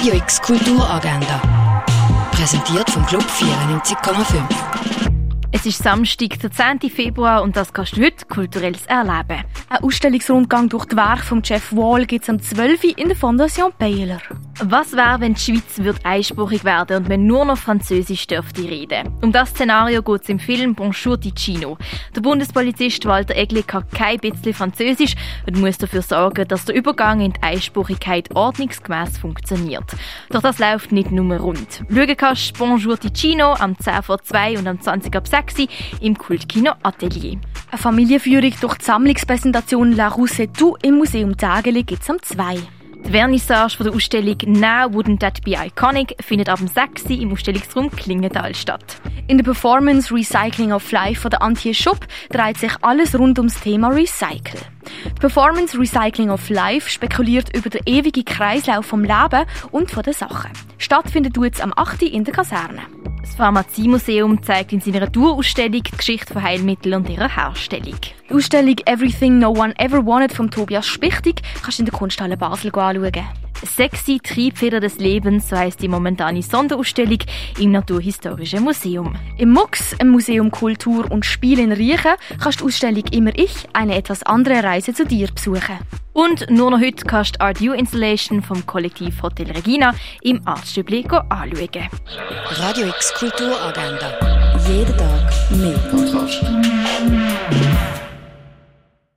Radio X Kulturagenda. Präsentiert vom Club 94,5. Es ist Samstag, der 10. Februar und das kannst du heute kulturelles erleben. Ein Ausstellungsrundgang durch die Werke von Jeff Wall gibt es am 12. in der Fondation Baylor. Was wäre, wenn die Schweiz wird einsprachig werden und man nur noch Französisch dürfte reden? Um das Szenario geht es im Film Bonjour Ticino. Der Bundespolizist Walter Egli kann kein bisschen Französisch und muss dafür sorgen, dass der Übergang in die Einsprachigkeit ordnungsgemäß funktioniert. Doch das läuft nicht nur rund. Schauen kannst Bonjour Ticino am 10 vor 2 und am 20 ab 6 im Kultkino Atelier. Eine Familienführung durch die Sammlungspräsentation La Rousse Tout im Museum Tägeli gibt es am 2. Die Vernissage der Ausstellung Now Wouldn't That Be Iconic findet ab dem 6. im Ausstellungsraum Klingenthal statt. In der Performance Recycling of Life von der Antje Schupp dreht sich alles rund ums Thema Recycle. Die Performance Recycling of Life spekuliert über den ewigen Kreislauf vom Leben und von den Sachen. Stattfindet jetzt am 8. in der Kaserne. Das Pharmaziemuseum zeigt in seiner Tourausstellung die Geschichte von Heilmitteln und ihrer Herstellung. Die Ausstellung Everything No One Ever Wanted von Tobias Spichtig kannst du in der Kunsthalle Basel anschauen. Sexy Triebfeder des Lebens, so heisst die momentane Sonderausstellung im Naturhistorischen Museum. Im MUX, im Museum Kultur und Spiel in Riechen, kannst du die Ausstellung Immer ich, eine etwas andere Reise zu dir besuchen. Und nur noch heute kannst du die Art U Installation vom Kollektiv Hotel Regina im Artstübli anschauen. Radio X Kulturagenda. Jeden Tag mehr. Kontrast.